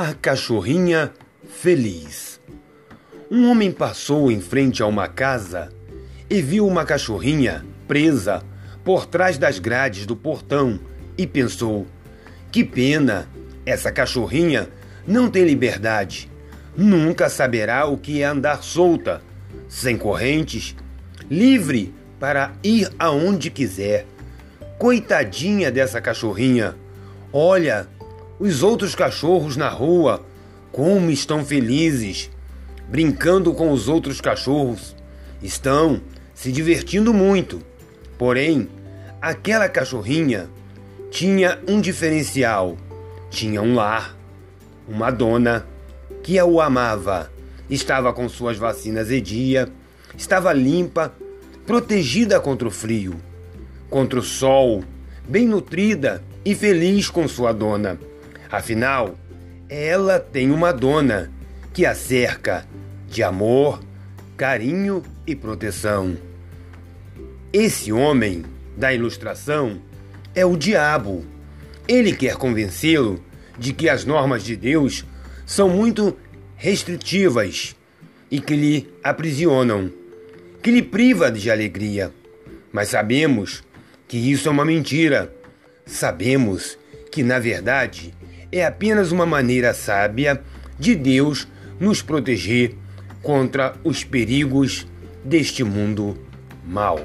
A cachorrinha feliz. Um homem passou em frente a uma casa e viu uma cachorrinha presa por trás das grades do portão e pensou: que pena, essa cachorrinha não tem liberdade. Nunca saberá o que é andar solta, sem correntes, livre para ir aonde quiser. Coitadinha dessa cachorrinha! Olha, os outros cachorros na rua, como estão felizes, brincando com os outros cachorros. Estão se divertindo muito. Porém, aquela cachorrinha tinha um diferencial: tinha um lar, uma dona que a o amava, estava com suas vacinas em dia, estava limpa, protegida contra o frio, contra o sol, bem nutrida e feliz com sua dona. Afinal, ela tem uma dona que a cerca de amor, carinho e proteção. Esse homem da ilustração é o diabo. Ele quer convencê-lo de que as normas de Deus são muito restritivas e que lhe aprisionam, que lhe priva de alegria. Mas sabemos que isso é uma mentira. Sabemos que, na verdade, é apenas uma maneira sábia de Deus nos proteger contra os perigos deste mundo mau.